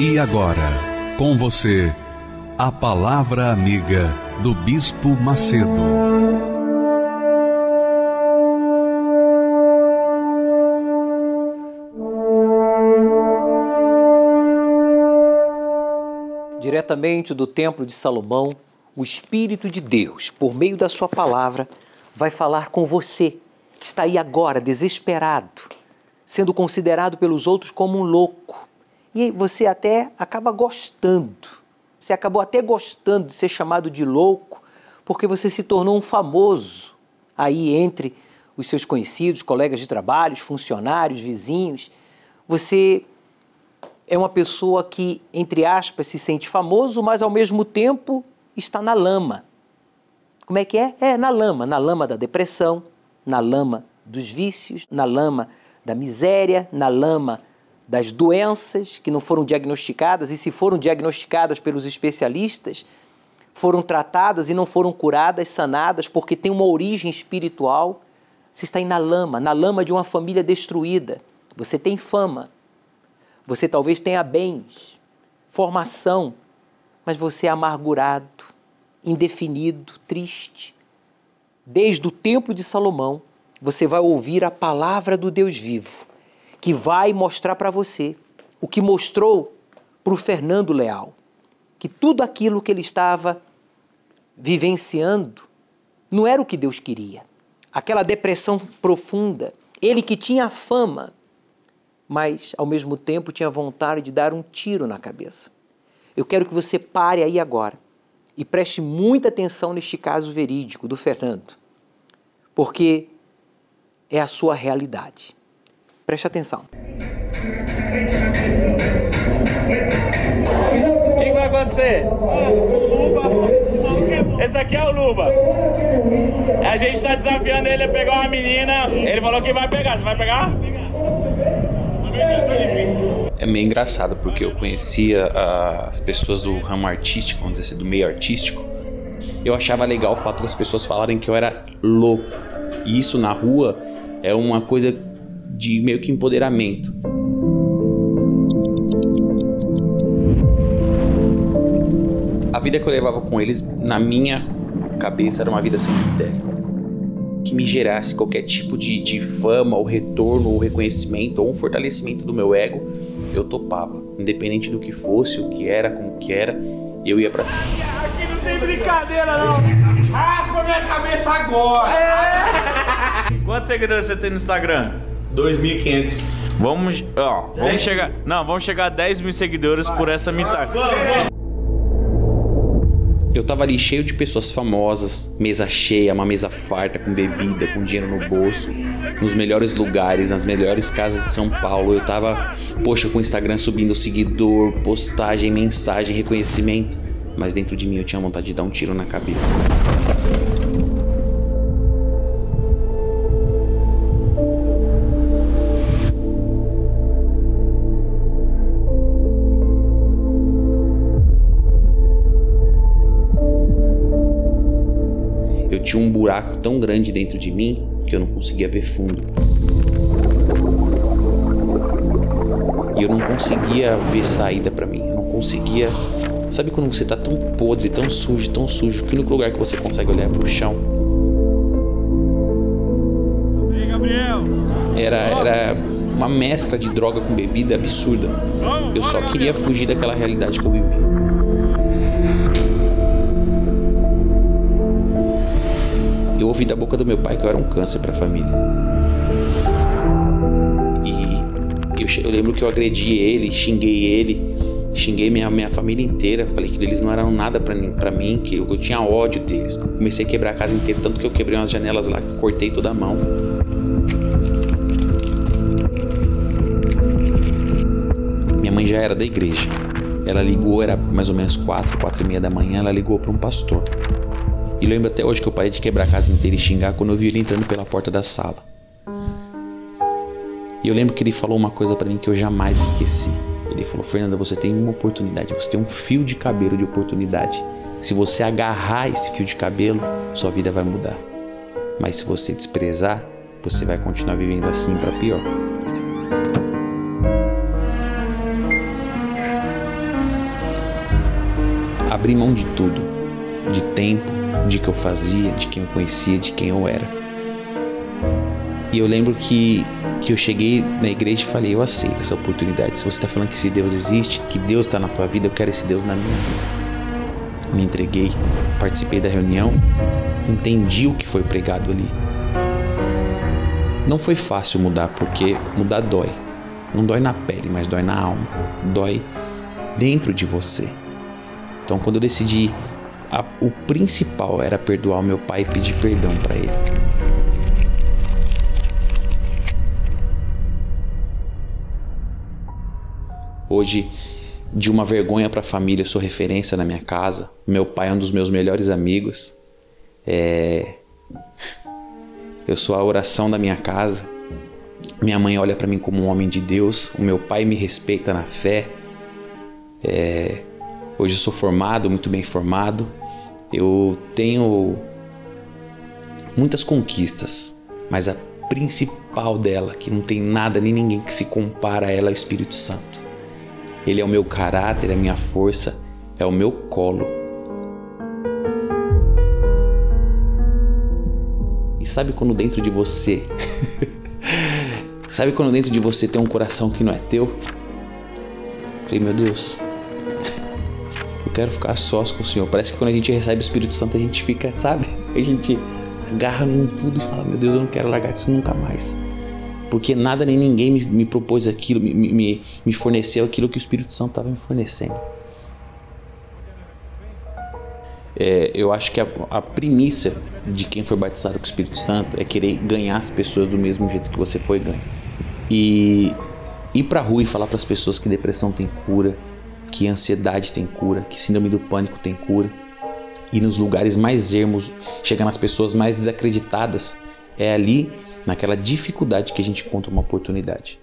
E agora, com você, a Palavra Amiga do Bispo Macedo. Diretamente do Templo de Salomão, o Espírito de Deus, por meio da Sua palavra, vai falar com você, que está aí agora desesperado, sendo considerado pelos outros como um louco e você até acaba gostando. Você acabou até gostando de ser chamado de louco, porque você se tornou um famoso aí entre os seus conhecidos, colegas de trabalho, funcionários, vizinhos. Você é uma pessoa que, entre aspas, se sente famoso, mas ao mesmo tempo está na lama. Como é que é? É na lama, na lama da depressão, na lama dos vícios, na lama da miséria, na lama das doenças que não foram diagnosticadas e, se foram diagnosticadas pelos especialistas, foram tratadas e não foram curadas, sanadas, porque tem uma origem espiritual. Você está aí na lama, na lama de uma família destruída. Você tem fama, você talvez tenha bens, formação, mas você é amargurado, indefinido, triste. Desde o tempo de Salomão, você vai ouvir a palavra do Deus vivo que vai mostrar para você o que mostrou para o Fernando Leal, que tudo aquilo que ele estava vivenciando não era o que Deus queria. Aquela depressão profunda, ele que tinha fama, mas ao mesmo tempo tinha vontade de dar um tiro na cabeça. Eu quero que você pare aí agora e preste muita atenção neste caso verídico do Fernando, porque é a sua realidade. Preste atenção. O que vai acontecer? Esse aqui é o Luba. A gente está desafiando ele a pegar uma menina. Ele falou que vai pegar. Você vai pegar? É meio engraçado porque eu conhecia as pessoas do ramo artístico, vamos dizer assim, do meio artístico. Eu achava legal o fato das pessoas falarem que eu era louco. E isso na rua é uma coisa de meio que empoderamento. A vida que eu levava com eles, na minha cabeça, era uma vida sem critério. Que me gerasse qualquer tipo de, de fama, ou retorno, ou reconhecimento, ou um fortalecimento do meu ego, eu topava. Independente do que fosse, o que era, como que era, eu ia para cima. Aqui não tem brincadeira, não. Raspa minha cabeça agora. É. Quantos seguidores você tem no Instagram? 2.500. Vamos, ó, vamos chegar. Não, vamos chegar a 10 mil seguidores por essa mitad. Eu tava ali cheio de pessoas famosas, mesa cheia, uma mesa farta, com bebida, com dinheiro no bolso, nos melhores lugares, nas melhores casas de São Paulo. Eu tava, poxa, com o Instagram subindo seguidor, postagem, mensagem, reconhecimento. Mas dentro de mim eu tinha vontade de dar um tiro na cabeça. Buraco tão grande dentro de mim que eu não conseguia ver fundo. E eu não conseguia ver saída para mim. Eu não conseguia. Sabe quando você tá tão podre, tão sujo, tão sujo, que o único lugar que você consegue olhar é pro chão? Era, era uma mescla de droga com bebida absurda. Eu só queria fugir daquela realidade que eu vivia. Ouvi da boca do meu pai que eu era um câncer para a família. E eu, eu, lembro que eu agredi ele, xinguei ele, xinguei minha, minha família inteira. Falei que eles não eram nada para mim, que eu, eu, tinha ódio deles. Comecei a quebrar a casa inteira, tanto que eu quebrei umas janelas lá, cortei toda a mão. mãe já era da igreja. Ela ligou, era mais ou menos quatro, quatro e meia da manhã, ela ligou para um pastor. E lembro até hoje que eu parei de quebrar a casa inteira e xingar quando eu vi ele entrando pela porta da sala. E eu lembro que ele falou uma coisa para mim que eu jamais esqueci. Ele falou: Fernanda, você tem uma oportunidade, você tem um fio de cabelo de oportunidade. Se você agarrar esse fio de cabelo, sua vida vai mudar. Mas se você desprezar, você vai continuar vivendo assim para pior. Abri mão de tudo, de tempo, de que eu fazia, de quem eu conhecia, de quem eu era. E eu lembro que, que eu cheguei na igreja e falei: Eu aceito essa oportunidade. Se você está falando que esse Deus existe, que Deus está na tua vida, eu quero esse Deus na minha vida. Me entreguei, participei da reunião, entendi o que foi pregado ali. Não foi fácil mudar, porque mudar dói. Não dói na pele, mas dói na alma. Dói dentro de você. Então, quando eu decidi, a, o principal era perdoar meu pai e pedir perdão para ele. Hoje, de uma vergonha para a família, sou referência na minha casa. Meu pai é um dos meus melhores amigos. É... Eu sou a oração da minha casa. Minha mãe olha para mim como um homem de Deus. O meu pai me respeita na fé. É... Hoje eu sou formado, muito bem formado. Eu tenho muitas conquistas, mas a principal dela, que não tem nada nem ninguém que se compara a ela, é o Espírito Santo. Ele é o meu caráter, é a minha força, é o meu colo. E sabe quando dentro de você. sabe quando dentro de você tem um coração que não é teu? Falei, meu Deus, eu quero ficar sós com o Senhor. Parece que quando a gente recebe o Espírito Santo, a gente fica, sabe? A gente agarra num tudo e fala, meu Deus, eu não quero largar disso nunca mais porque nada nem ninguém me, me propôs aquilo, me, me, me forneceu aquilo que o Espírito Santo estava me fornecendo. É, eu acho que a, a primícia de quem foi batizado com o Espírito Santo é querer ganhar as pessoas do mesmo jeito que você foi ganho. E ir pra rua e falar para as pessoas que depressão tem cura, que ansiedade tem cura, que síndrome do pânico tem cura. E nos lugares mais ermos, chegar nas pessoas mais desacreditadas, é ali naquela dificuldade que a gente encontra uma oportunidade.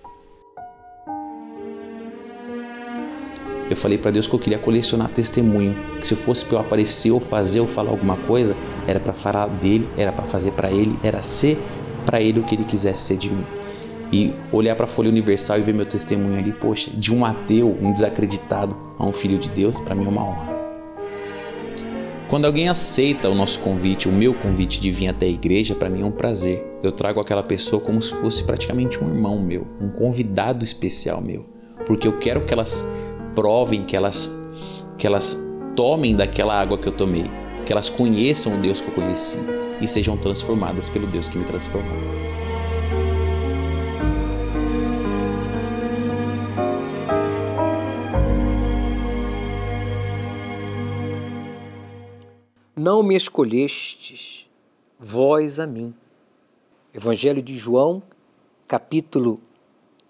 Eu falei para Deus que eu queria colecionar testemunho, que se eu fosse para eu aparecer ou fazer ou falar alguma coisa, era para falar dele, era para fazer para ele, era ser para ele o que ele quisesse ser de mim. E olhar para a Folha Universal e ver meu testemunho ali, poxa, de um ateu, um desacreditado a um filho de Deus, para mim é uma honra. Quando alguém aceita o nosso convite, o meu convite de vir até a igreja, para mim é um prazer. Eu trago aquela pessoa como se fosse praticamente um irmão meu, um convidado especial meu, porque eu quero que elas provem, que elas que elas tomem daquela água que eu tomei, que elas conheçam o Deus que eu conheci e sejam transformadas pelo Deus que me transformou. Não me escolhestes, vós a mim. Evangelho de João, capítulo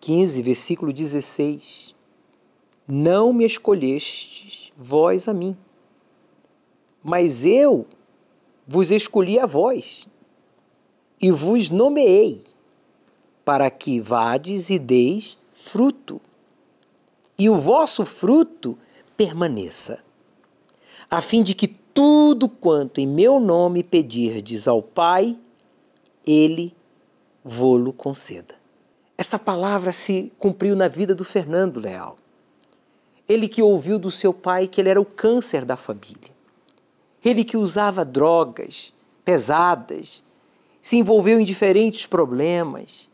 15, versículo 16. Não me escolhestes, vós a mim, mas eu vos escolhi a vós e vos nomeei para que vades e deis fruto, e o vosso fruto permaneça, a fim de que tudo quanto em meu nome pedirdes ao Pai, ele vô-lo conceda. Essa palavra se cumpriu na vida do Fernando Leal. Ele que ouviu do seu pai que ele era o câncer da família. Ele que usava drogas pesadas, se envolveu em diferentes problemas.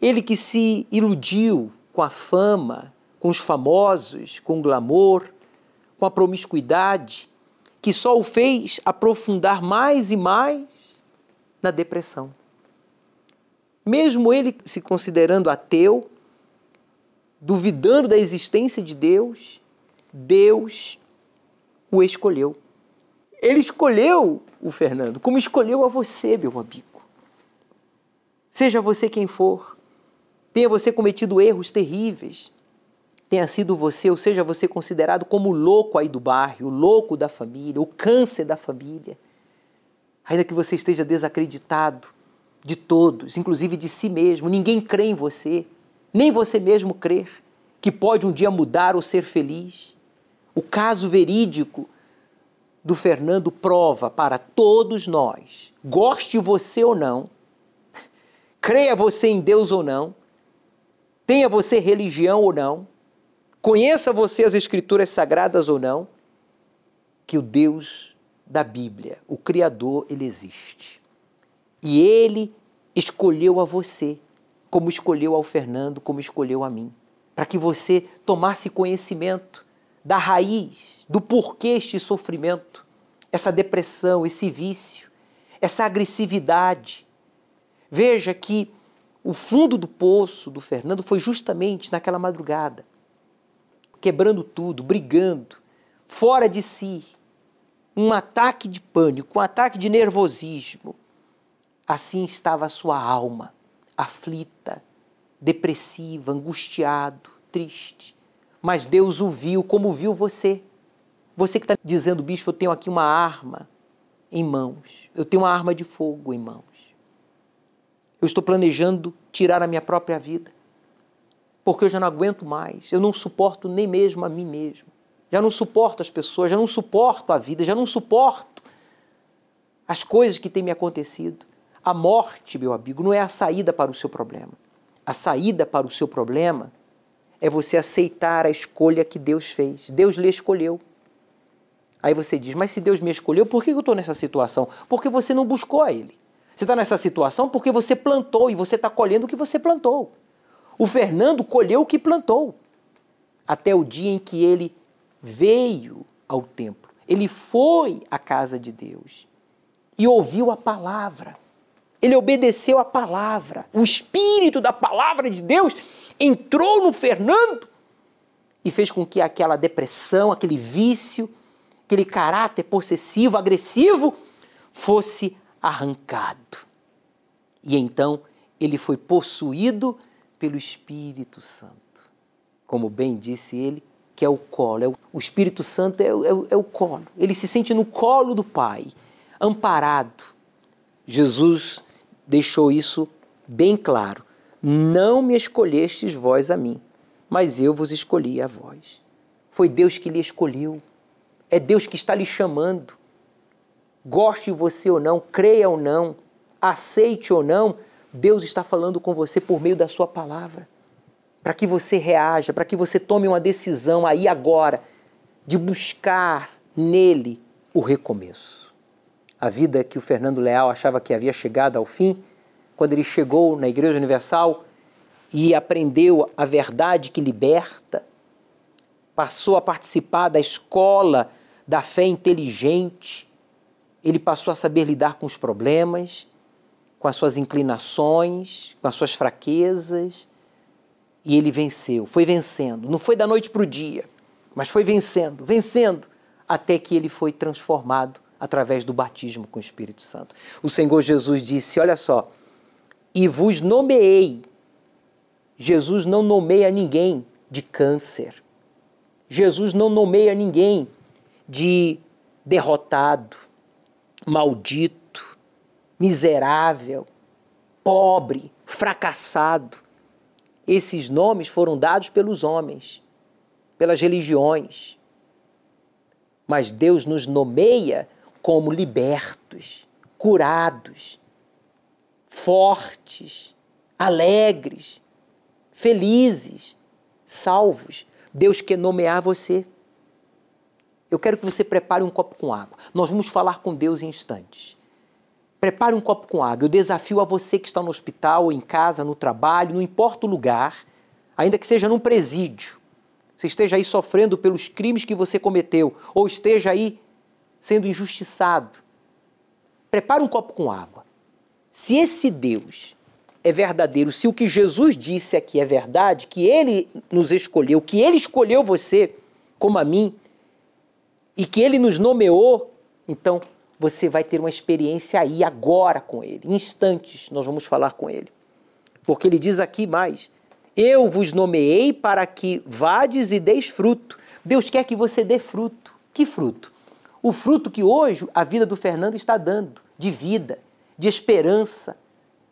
Ele que se iludiu com a fama, com os famosos, com o glamour, com a promiscuidade que só o fez aprofundar mais e mais na depressão. Mesmo ele se considerando ateu, duvidando da existência de Deus, Deus o escolheu. Ele escolheu o Fernando, como escolheu a você, meu amigo. Seja você quem for, tenha você cometido erros terríveis, tenha sido você, ou seja, você considerado como louco aí do bairro, o louco da família, o câncer da família. Ainda que você esteja desacreditado de todos, inclusive de si mesmo, ninguém crê em você, nem você mesmo crer que pode um dia mudar ou ser feliz. O caso verídico do Fernando prova para todos nós, goste você ou não, creia você em Deus ou não, tenha você religião ou não, conheça você as Escrituras sagradas ou não, que o Deus da Bíblia, o Criador, ele existe. E ele escolheu a você, como escolheu ao Fernando, como escolheu a mim, para que você tomasse conhecimento da raiz, do porquê este sofrimento, essa depressão, esse vício, essa agressividade. Veja que o fundo do poço do Fernando foi justamente naquela madrugada quebrando tudo, brigando, fora de si, um ataque de pânico, um ataque de nervosismo. Assim estava a sua alma, aflita, depressiva, angustiado, triste. Mas Deus o viu como viu você. Você que está dizendo, bispo, eu tenho aqui uma arma em mãos, eu tenho uma arma de fogo em mãos. Eu estou planejando tirar a minha própria vida porque eu já não aguento mais, eu não suporto nem mesmo a mim mesmo, já não suporto as pessoas, já não suporto a vida, já não suporto as coisas que têm me acontecido. A morte, meu amigo, não é a saída para o seu problema. A saída para o seu problema é você aceitar a escolha que Deus fez. Deus lhe escolheu. Aí você diz, mas se Deus me escolheu, por que eu estou nessa situação? Porque você não buscou a Ele. Você está nessa situação porque você plantou e você está colhendo o que você plantou. O Fernando colheu o que plantou, até o dia em que ele veio ao templo. Ele foi à casa de Deus e ouviu a palavra. Ele obedeceu a palavra. O espírito da palavra de Deus entrou no Fernando e fez com que aquela depressão, aquele vício, aquele caráter possessivo, agressivo, fosse arrancado. E então ele foi possuído pelo Espírito Santo. Como bem disse ele, que é o colo. É o, o Espírito Santo é, é, é o colo. Ele se sente no colo do Pai, amparado. Jesus deixou isso bem claro. Não me escolhestes vós a mim, mas eu vos escolhi a vós. Foi Deus que lhe escolheu. É Deus que está lhe chamando. Goste você ou não, creia ou não, aceite ou não, Deus está falando com você por meio da sua palavra, para que você reaja, para que você tome uma decisão aí agora de buscar nele o recomeço. A vida que o Fernando Leal achava que havia chegado ao fim, quando ele chegou na Igreja Universal e aprendeu a verdade que liberta, passou a participar da escola da fé inteligente, ele passou a saber lidar com os problemas, com as suas inclinações, com as suas fraquezas, e ele venceu, foi vencendo. Não foi da noite para o dia, mas foi vencendo, vencendo, até que ele foi transformado através do batismo com o Espírito Santo. O Senhor Jesus disse: Olha só, e vos nomeei. Jesus não nomeia ninguém de câncer. Jesus não nomeia ninguém de derrotado, maldito miserável, pobre, fracassado. Esses nomes foram dados pelos homens, pelas religiões. Mas Deus nos nomeia como libertos, curados, fortes, alegres, felizes, salvos. Deus quer nomear você. Eu quero que você prepare um copo com água. Nós vamos falar com Deus em instantes. Prepare um copo com água. Eu desafio a você que está no hospital, em casa, no trabalho, não importa o lugar, ainda que seja num presídio, você esteja aí sofrendo pelos crimes que você cometeu, ou esteja aí sendo injustiçado. Prepare um copo com água. Se esse Deus é verdadeiro, se o que Jesus disse aqui é verdade, que ele nos escolheu, que ele escolheu você como a mim, e que ele nos nomeou, então você vai ter uma experiência aí agora com ele. Em instantes nós vamos falar com ele. Porque ele diz aqui mais: Eu vos nomeei para que vades e deis fruto. Deus quer que você dê fruto. Que fruto? O fruto que hoje a vida do Fernando está dando, de vida, de esperança,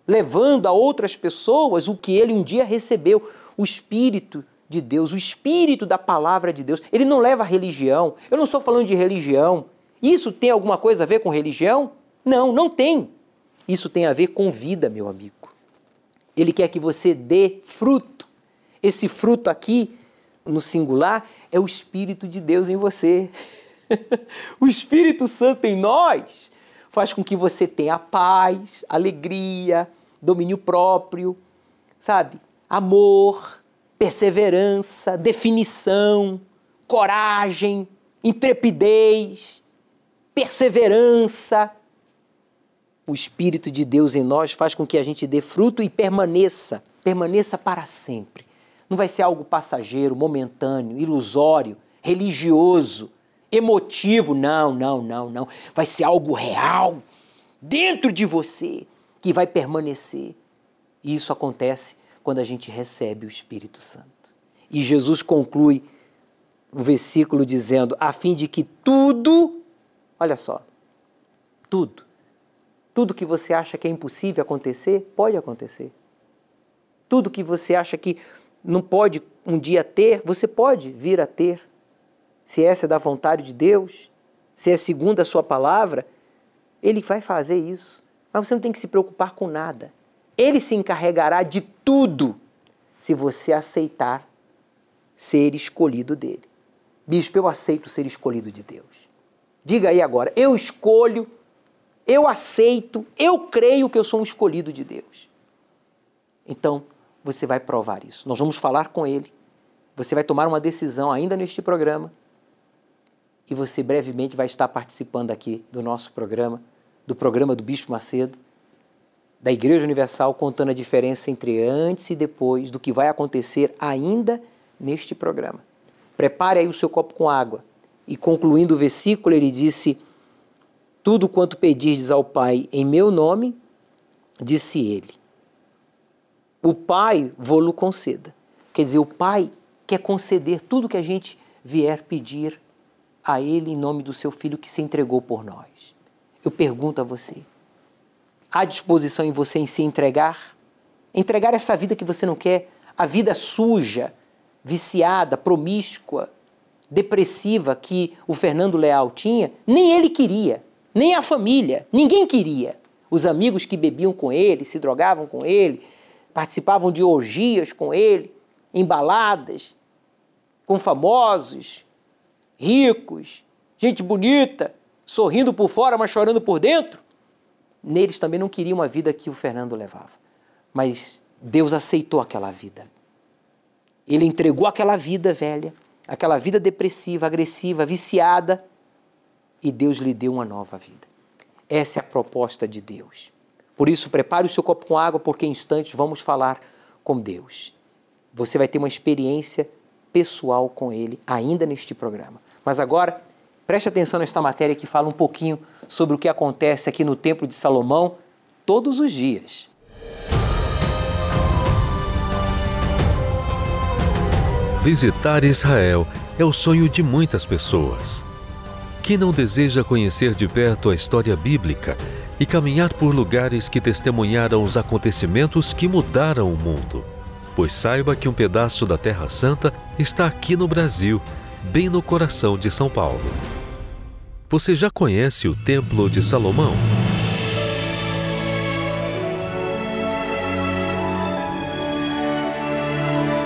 levando a outras pessoas o que ele um dia recebeu, o Espírito de Deus, o Espírito da palavra de Deus. Ele não leva a religião. Eu não estou falando de religião. Isso tem alguma coisa a ver com religião? Não, não tem. Isso tem a ver com vida, meu amigo. Ele quer que você dê fruto. Esse fruto aqui, no singular, é o Espírito de Deus em você. o Espírito Santo em nós faz com que você tenha paz, alegria, domínio próprio, sabe? Amor, perseverança, definição, coragem, intrepidez, perseverança. O Espírito de Deus em nós faz com que a gente dê fruto e permaneça, permaneça para sempre. Não vai ser algo passageiro, momentâneo, ilusório, religioso, emotivo. Não, não, não, não. Vai ser algo real dentro de você que vai permanecer. E isso acontece quando a gente recebe o Espírito Santo. E Jesus conclui o versículo dizendo: a fim de que tudo, olha só, tudo, tudo que você acha que é impossível acontecer, pode acontecer. Tudo que você acha que não pode um dia ter, você pode vir a ter. Se essa é da vontade de Deus, se é segundo a sua palavra, ele vai fazer isso. Mas você não tem que se preocupar com nada. Ele se encarregará de tudo se você aceitar ser escolhido dele. Bispo, eu aceito ser escolhido de Deus. Diga aí agora, eu escolho, eu aceito, eu creio que eu sou um escolhido de Deus. Então, você vai provar isso. Nós vamos falar com ele. Você vai tomar uma decisão ainda neste programa. E você brevemente vai estar participando aqui do nosso programa, do programa do Bispo Macedo da Igreja Universal contando a diferença entre antes e depois do que vai acontecer ainda neste programa. Prepare aí o seu copo com água. E concluindo o versículo, ele disse: Tudo quanto pedirdes ao Pai em meu nome, disse ele. O Pai vou-lo conceda. Quer dizer, o Pai quer conceder tudo que a gente vier pedir a Ele em nome do seu Filho que se entregou por nós. Eu pergunto a você: há disposição em você em se entregar? Entregar essa vida que você não quer, a vida suja, viciada, promíscua, depressiva que o Fernando Leal tinha, nem ele queria, nem a família, ninguém queria. Os amigos que bebiam com ele, se drogavam com ele, participavam de orgias com ele, embaladas, com famosos, ricos, gente bonita, sorrindo por fora, mas chorando por dentro neles também não queriam a vida que o Fernando levava. Mas Deus aceitou aquela vida. Ele entregou aquela vida velha, aquela vida depressiva, agressiva, viciada, e Deus lhe deu uma nova vida. Essa é a proposta de Deus. Por isso, prepare o seu copo com água, porque em instantes vamos falar com Deus. Você vai ter uma experiência pessoal com Ele ainda neste programa. Mas agora, preste atenção nesta matéria que fala um pouquinho sobre o que acontece aqui no Templo de Salomão todos os dias. Visitar Israel é o sonho de muitas pessoas. Quem não deseja conhecer de perto a história bíblica e caminhar por lugares que testemunharam os acontecimentos que mudaram o mundo? Pois saiba que um pedaço da Terra Santa está aqui no Brasil, bem no coração de São Paulo. Você já conhece o Templo de Salomão?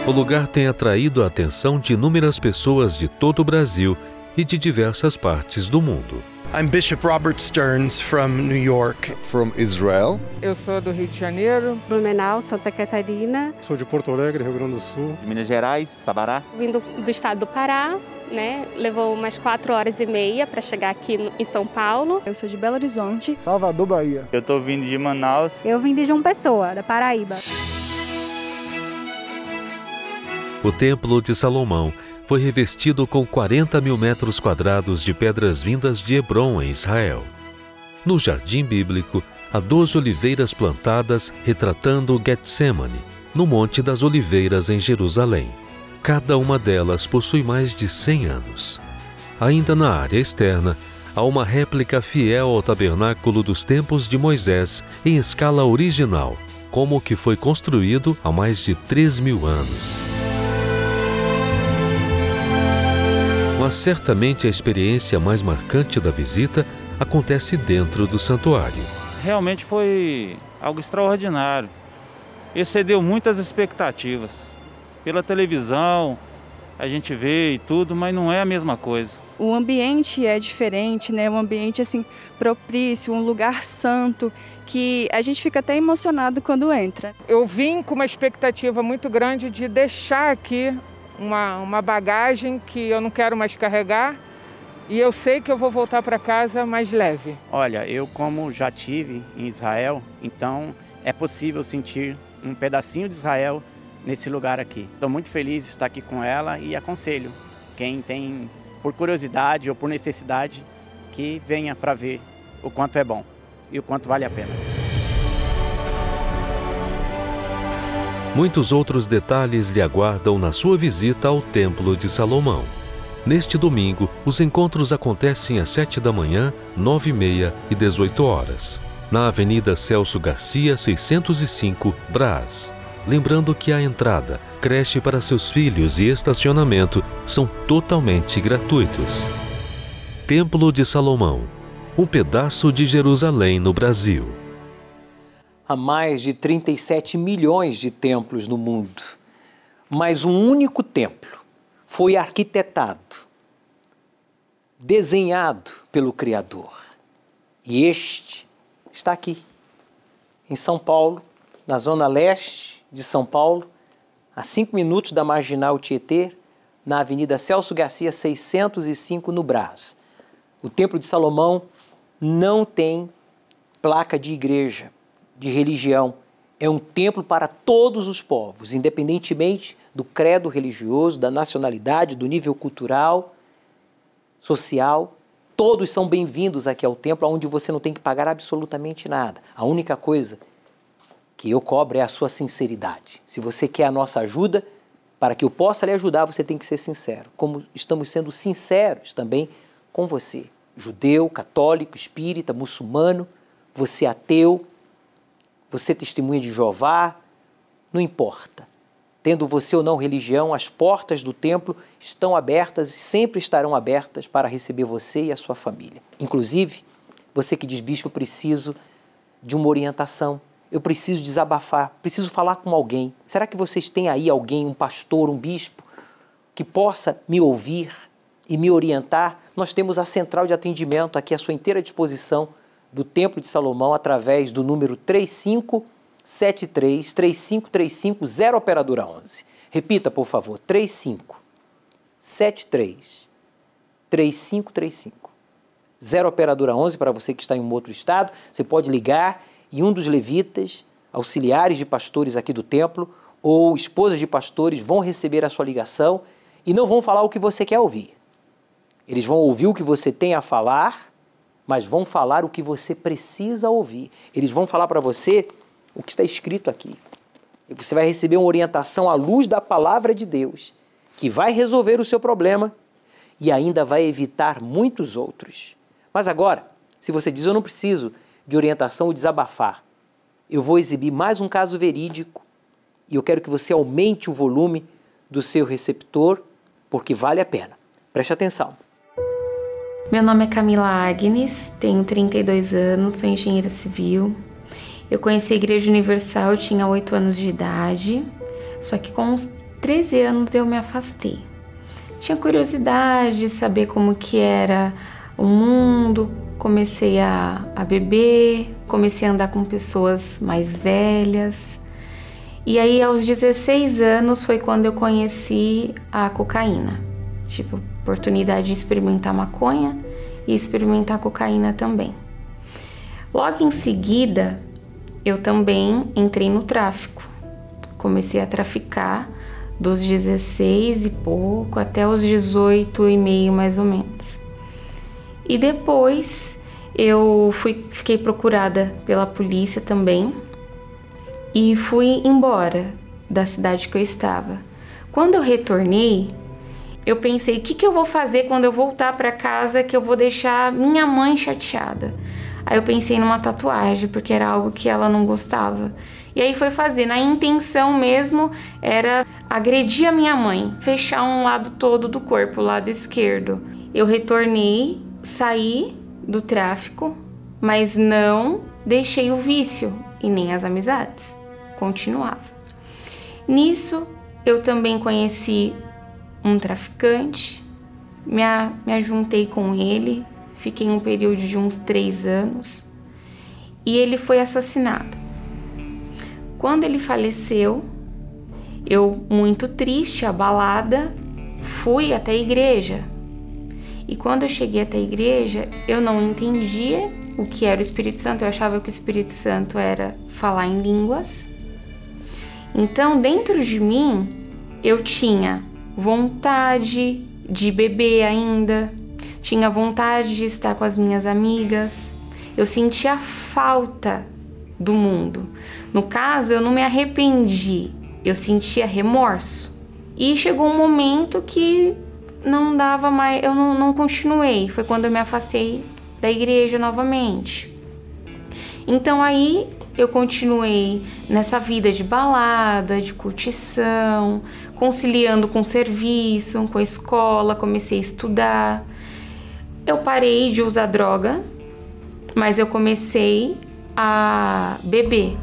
O lugar tem atraído a atenção de inúmeras pessoas de todo o Brasil e de diversas partes do mundo. I'm Bishop Robert Stearns from New York. From Israel. Eu sou do Rio de Janeiro. Blumenau, Santa Catarina. Sou de Porto Alegre, Rio Grande do Sul. De Minas Gerais, Sabará. Vindo do estado do Pará, né? Levou umas quatro horas e meia para chegar aqui no, em São Paulo. Eu sou de Belo Horizonte. Salvador, Bahia. Eu tô vindo de Manaus. Eu vim de João Pessoa, da Paraíba. O Templo de Salomão foi revestido com 40 mil metros quadrados de pedras vindas de Hebron, em Israel. No jardim bíblico, há 12 oliveiras plantadas retratando Getsemane, no Monte das Oliveiras, em Jerusalém. Cada uma delas possui mais de 100 anos. Ainda na área externa, há uma réplica fiel ao tabernáculo dos tempos de Moisés em escala original, como o que foi construído há mais de 3 mil anos. Mas certamente a experiência mais marcante da visita acontece dentro do santuário. Realmente foi algo extraordinário. Excedeu muitas expectativas. Pela televisão, a gente vê e tudo, mas não é a mesma coisa. O ambiente é diferente, né? Um ambiente assim propício, um lugar santo que a gente fica até emocionado quando entra. Eu vim com uma expectativa muito grande de deixar aqui uma, uma bagagem que eu não quero mais carregar e eu sei que eu vou voltar para casa mais leve. Olha, eu como já tive em Israel, então é possível sentir um pedacinho de Israel nesse lugar aqui. Estou muito feliz de estar aqui com ela e aconselho quem tem por curiosidade ou por necessidade que venha para ver o quanto é bom e o quanto vale a pena. Muitos outros detalhes lhe aguardam na sua visita ao Templo de Salomão. Neste domingo, os encontros acontecem às 7 da manhã, 9 e meia e 18 horas, na Avenida Celso Garcia, 605, Brás. Lembrando que a entrada, creche para seus filhos e estacionamento são totalmente gratuitos. Templo de Salomão um pedaço de Jerusalém no Brasil. Há mais de 37 milhões de templos no mundo, mas um único templo foi arquitetado, desenhado pelo Criador. E este está aqui, em São Paulo, na zona leste de São Paulo, a cinco minutos da Marginal Tietê, na Avenida Celso Garcia 605, no Brás. O Templo de Salomão não tem placa de igreja, de religião. É um templo para todos os povos, independentemente do credo religioso, da nacionalidade, do nível cultural, social. Todos são bem-vindos aqui ao templo, onde você não tem que pagar absolutamente nada. A única coisa que eu cobro é a sua sinceridade. Se você quer a nossa ajuda, para que eu possa lhe ajudar, você tem que ser sincero, como estamos sendo sinceros também com você judeu, católico, espírita, muçulmano, você ateu, você testemunha de Jeová, não importa. Tendo você ou não religião, as portas do templo estão abertas e sempre estarão abertas para receber você e a sua família. Inclusive, você que diz, bispo, eu preciso de uma orientação, eu preciso desabafar, preciso falar com alguém. Será que vocês têm aí alguém, um pastor, um bispo, que possa me ouvir e me orientar nós temos a central de atendimento aqui à sua inteira disposição do Templo de Salomão através do número 3573 3535 0 operadora 11. Repita, por favor, 3573 3535 0 operadora 11 para você que está em um outro estado, você pode ligar e um dos levitas, auxiliares de pastores aqui do templo ou esposas de pastores vão receber a sua ligação e não vão falar o que você quer ouvir eles vão ouvir o que você tem a falar, mas vão falar o que você precisa ouvir. Eles vão falar para você o que está escrito aqui. E você vai receber uma orientação à luz da palavra de Deus, que vai resolver o seu problema e ainda vai evitar muitos outros. Mas agora, se você diz eu não preciso de orientação ou desabafar, eu vou exibir mais um caso verídico e eu quero que você aumente o volume do seu receptor, porque vale a pena. Preste atenção. Meu nome é Camila Agnes, tenho 32 anos, sou engenheira civil. Eu conheci a Igreja Universal, eu tinha 8 anos de idade, só que com uns 13 anos eu me afastei. Tinha curiosidade de saber como que era o mundo, comecei a, a beber, comecei a andar com pessoas mais velhas. E aí, aos 16 anos, foi quando eu conheci a cocaína. Tipo, oportunidade de experimentar maconha e experimentar cocaína também. Logo em seguida, eu também entrei no tráfico. Comecei a traficar dos 16 e pouco até os 18 e meio mais ou menos. E depois eu fui, fiquei procurada pela polícia também e fui embora da cidade que eu estava. Quando eu retornei, eu pensei: o que, que eu vou fazer quando eu voltar para casa que eu vou deixar minha mãe chateada? Aí eu pensei numa tatuagem, porque era algo que ela não gostava. E aí foi fazer. Na intenção mesmo era agredir a minha mãe, fechar um lado todo do corpo, o lado esquerdo. Eu retornei, saí do tráfico, mas não deixei o vício e nem as amizades. Continuava. Nisso, eu também conheci um traficante, me, a, me ajuntei com ele, fiquei um período de uns três anos e ele foi assassinado. Quando ele faleceu, eu, muito triste, abalada, fui até a igreja. E quando eu cheguei até a igreja, eu não entendia o que era o Espírito Santo, eu achava que o Espírito Santo era falar em línguas. Então, dentro de mim, eu tinha vontade de beber ainda, tinha vontade de estar com as minhas amigas, eu sentia falta do mundo. No caso, eu não me arrependi, eu sentia remorso. E chegou um momento que não dava mais, eu não, não continuei. Foi quando eu me afastei da igreja novamente. Então aí eu continuei nessa vida de balada, de curtição, conciliando com o serviço, com a escola, comecei a estudar. Eu parei de usar droga, mas eu comecei a beber.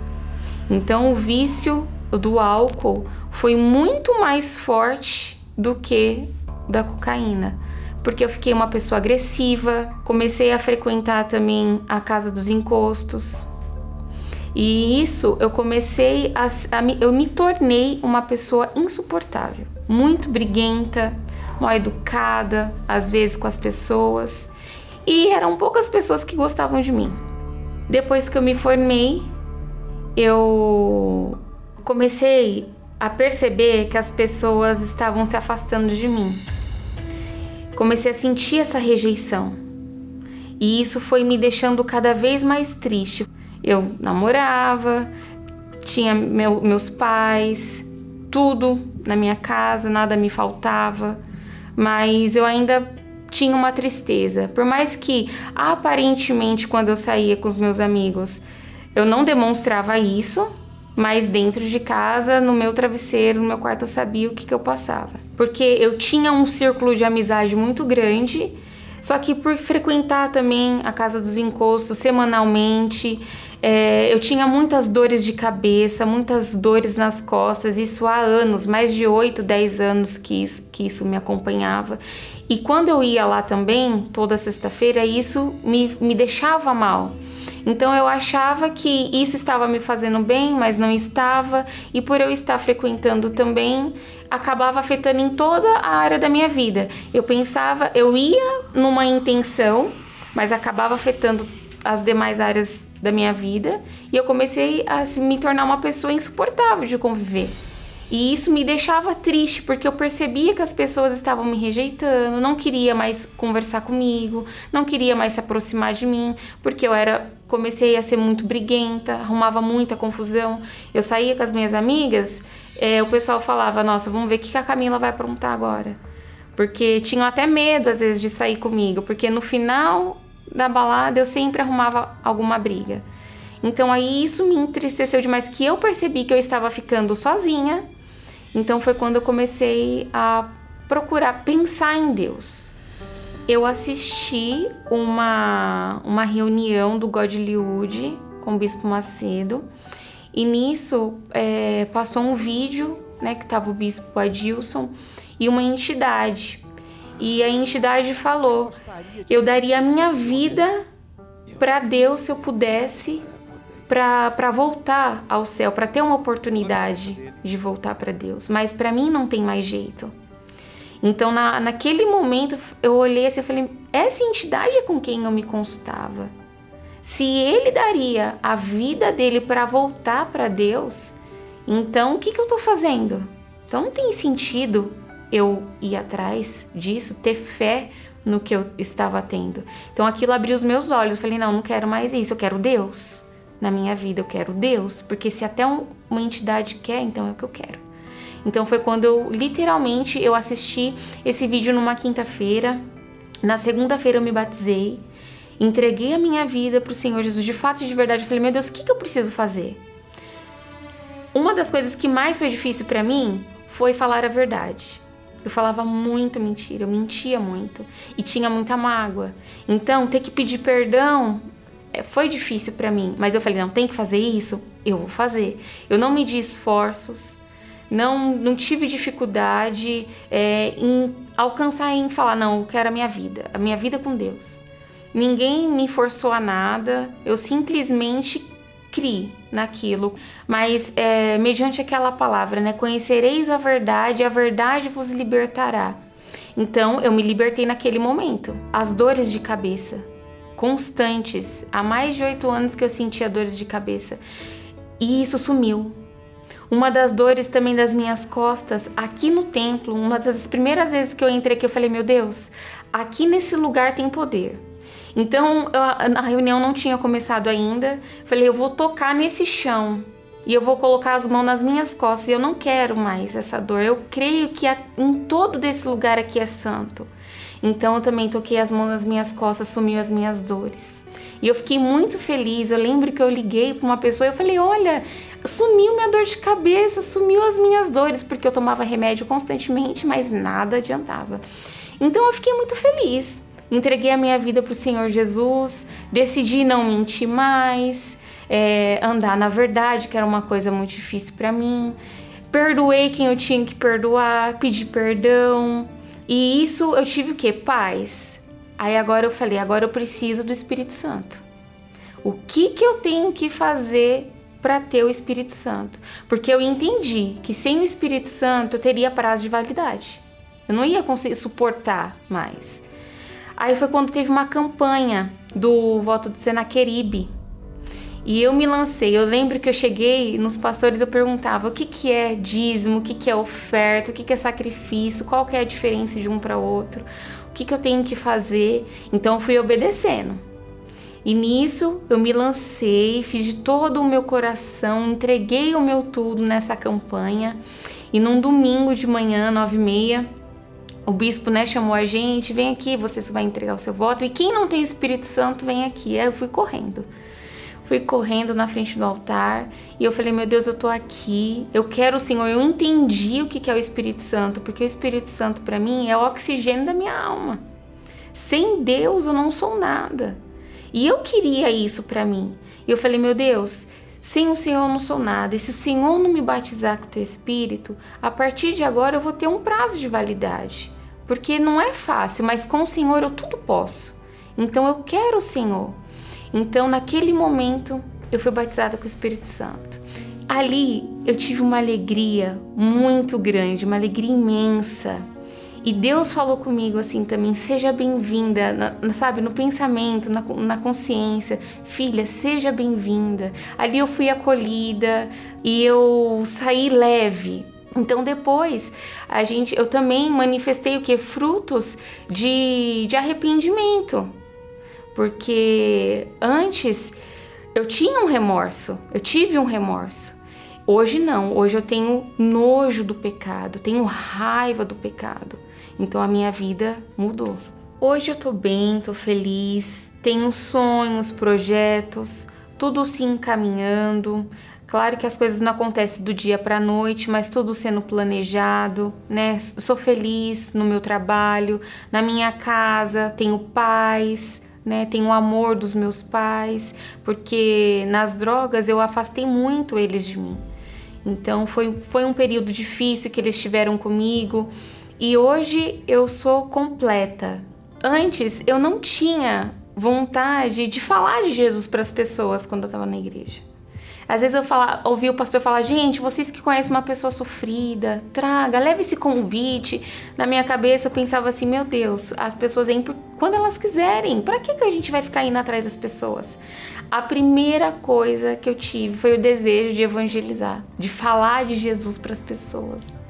Então o vício do álcool foi muito mais forte do que da cocaína, porque eu fiquei uma pessoa agressiva, comecei a frequentar também a casa dos encostos. E isso eu comecei a, a eu me tornei uma pessoa insuportável, muito briguenta, mal educada, às vezes com as pessoas, e eram poucas pessoas que gostavam de mim. Depois que eu me formei, eu comecei a perceber que as pessoas estavam se afastando de mim. Comecei a sentir essa rejeição. E isso foi me deixando cada vez mais triste. Eu namorava, tinha meu, meus pais, tudo na minha casa, nada me faltava, mas eu ainda tinha uma tristeza. Por mais que aparentemente quando eu saía com os meus amigos, eu não demonstrava isso, mas dentro de casa, no meu travesseiro, no meu quarto, eu sabia o que, que eu passava. Porque eu tinha um círculo de amizade muito grande, só que por frequentar também a casa dos encostos semanalmente, é, eu tinha muitas dores de cabeça, muitas dores nas costas, isso há anos, mais de 8, 10 anos que isso, que isso me acompanhava. E quando eu ia lá também, toda sexta-feira, isso me, me deixava mal. Então eu achava que isso estava me fazendo bem, mas não estava, e por eu estar frequentando também, acabava afetando em toda a área da minha vida. Eu pensava, eu ia numa intenção, mas acabava afetando as demais áreas da minha vida, e eu comecei a me tornar uma pessoa insuportável de conviver. E isso me deixava triste, porque eu percebia que as pessoas estavam me rejeitando, não queria mais conversar comigo, não queria mais se aproximar de mim, porque eu era comecei a ser muito briguenta, arrumava muita confusão. Eu saía com as minhas amigas, é, o pessoal falava: "Nossa, vamos ver o que a Camila vai aprontar agora". Porque tinham até medo às vezes de sair comigo, porque no final da balada eu sempre arrumava alguma briga. Então aí isso me entristeceu demais que eu percebi que eu estava ficando sozinha então foi quando eu comecei a procurar pensar em Deus. Eu assisti uma, uma reunião do Godlywood com o Bispo Macedo e nisso é, passou um vídeo, né, que estava o Bispo Adilson e uma entidade. E a entidade falou: eu daria a minha vida para Deus se eu pudesse para voltar ao céu, para ter uma oportunidade de voltar para Deus. Mas para mim não tem mais jeito. Então, na, naquele momento, eu olhei assim e falei: essa entidade é com quem eu me consultava. Se ele daria a vida dele para voltar para Deus, então o que, que eu estou fazendo? Então não tem sentido eu ir atrás disso, ter fé no que eu estava tendo. Então aquilo abriu os meus olhos. Eu falei: não, não quero mais isso, eu quero Deus na minha vida, eu quero Deus, porque se até uma entidade quer, então é o que eu quero. Então foi quando eu literalmente eu assisti esse vídeo numa quinta-feira. Na segunda-feira eu me batizei, entreguei a minha vida para o Senhor Jesus de fato e de verdade. Eu falei, meu Deus, o que, que eu preciso fazer? Uma das coisas que mais foi difícil para mim foi falar a verdade. Eu falava muito mentira, eu mentia muito e tinha muita mágoa. Então, ter que pedir perdão é, foi difícil para mim, mas eu falei: não, tem que fazer isso? Eu vou fazer. Eu não medi esforços, não, não tive dificuldade é, em alcançar em falar: não, eu quero a minha vida, a minha vida com Deus. Ninguém me forçou a nada, eu simplesmente criei naquilo, mas é, mediante aquela palavra, né? Conhecereis a verdade, a verdade vos libertará. Então eu me libertei naquele momento. As dores de cabeça, constantes. Há mais de oito anos que eu sentia dores de cabeça. E isso sumiu. Uma das dores também das minhas costas, aqui no templo, uma das primeiras vezes que eu entrei aqui, eu falei: Meu Deus, aqui nesse lugar tem poder. Então eu, a reunião não tinha começado ainda. Falei: Eu vou tocar nesse chão e eu vou colocar as mãos nas minhas costas. E eu não quero mais essa dor. Eu creio que em todo desse lugar aqui é santo. Então eu também toquei as mãos nas minhas costas, sumiu as minhas dores. E eu fiquei muito feliz. Eu lembro que eu liguei para uma pessoa e eu falei: "Olha, sumiu minha dor de cabeça, sumiu as minhas dores, porque eu tomava remédio constantemente, mas nada adiantava". Então eu fiquei muito feliz. Entreguei a minha vida para o Senhor Jesus, decidi não mentir mais, é, andar na verdade, que era uma coisa muito difícil para mim. Perdoei quem eu tinha que perdoar, pedi perdão, e isso eu tive o quê? Paz. Aí agora eu falei, agora eu preciso do Espírito Santo. O que que eu tenho que fazer para ter o Espírito Santo? Porque eu entendi que sem o Espírito Santo eu teria prazo de validade. Eu não ia conseguir suportar mais. Aí foi quando teve uma campanha do voto de Senaqueribe, e eu me lancei. Eu lembro que eu cheguei nos pastores, eu perguntava o que, que é dízimo, o que, que é oferta, o que, que é sacrifício, qual que é a diferença de um para outro, o que, que eu tenho que fazer. Então eu fui obedecendo. E nisso eu me lancei, fiz de todo o meu coração, entreguei o meu tudo nessa campanha. E num domingo de manhã, nove e meia, o bispo né, chamou a gente, vem aqui, você vai entregar o seu voto. E quem não tem o Espírito Santo, vem aqui. Aí eu fui correndo fui correndo na frente do altar e eu falei: Meu Deus, eu tô aqui, eu quero o Senhor. Eu entendi o que é o Espírito Santo, porque o Espírito Santo para mim é o oxigênio da minha alma. Sem Deus eu não sou nada. E eu queria isso para mim. E eu falei: Meu Deus, sem o Senhor eu não sou nada. E se o Senhor não me batizar com o teu Espírito, a partir de agora eu vou ter um prazo de validade. Porque não é fácil, mas com o Senhor eu tudo posso. Então eu quero o Senhor. Então, naquele momento, eu fui batizada com o Espírito Santo. Ali eu tive uma alegria muito grande, uma alegria imensa. E Deus falou comigo assim também: seja bem-vinda, sabe, no pensamento, na, na consciência. Filha, seja bem-vinda. Ali eu fui acolhida e eu saí leve, então depois a gente, eu também manifestei o que frutos de, de arrependimento porque antes eu tinha um remorso, eu tive um remorso. Hoje não, hoje eu tenho nojo do pecado, tenho raiva do pecado. Então a minha vida mudou. Hoje eu tô bem, tô feliz, tenho sonhos, projetos, tudo se encaminhando. Claro que as coisas não acontecem do dia para a noite, mas tudo sendo planejado, né? Sou feliz no meu trabalho, na minha casa, tenho paz, né? Tenho o amor dos meus pais, porque nas drogas eu afastei muito eles de mim. Então foi, foi um período difícil que eles tiveram comigo e hoje eu sou completa. Antes eu não tinha vontade de falar de Jesus para as pessoas quando eu estava na igreja. Às vezes eu fala, ouvi o pastor falar, gente, vocês que conhecem uma pessoa sofrida, traga, leve esse convite. Na minha cabeça eu pensava assim, meu Deus, as pessoas vêm quando elas quiserem. Para que, que a gente vai ficar indo atrás das pessoas? A primeira coisa que eu tive foi o desejo de evangelizar, de falar de Jesus para as pessoas.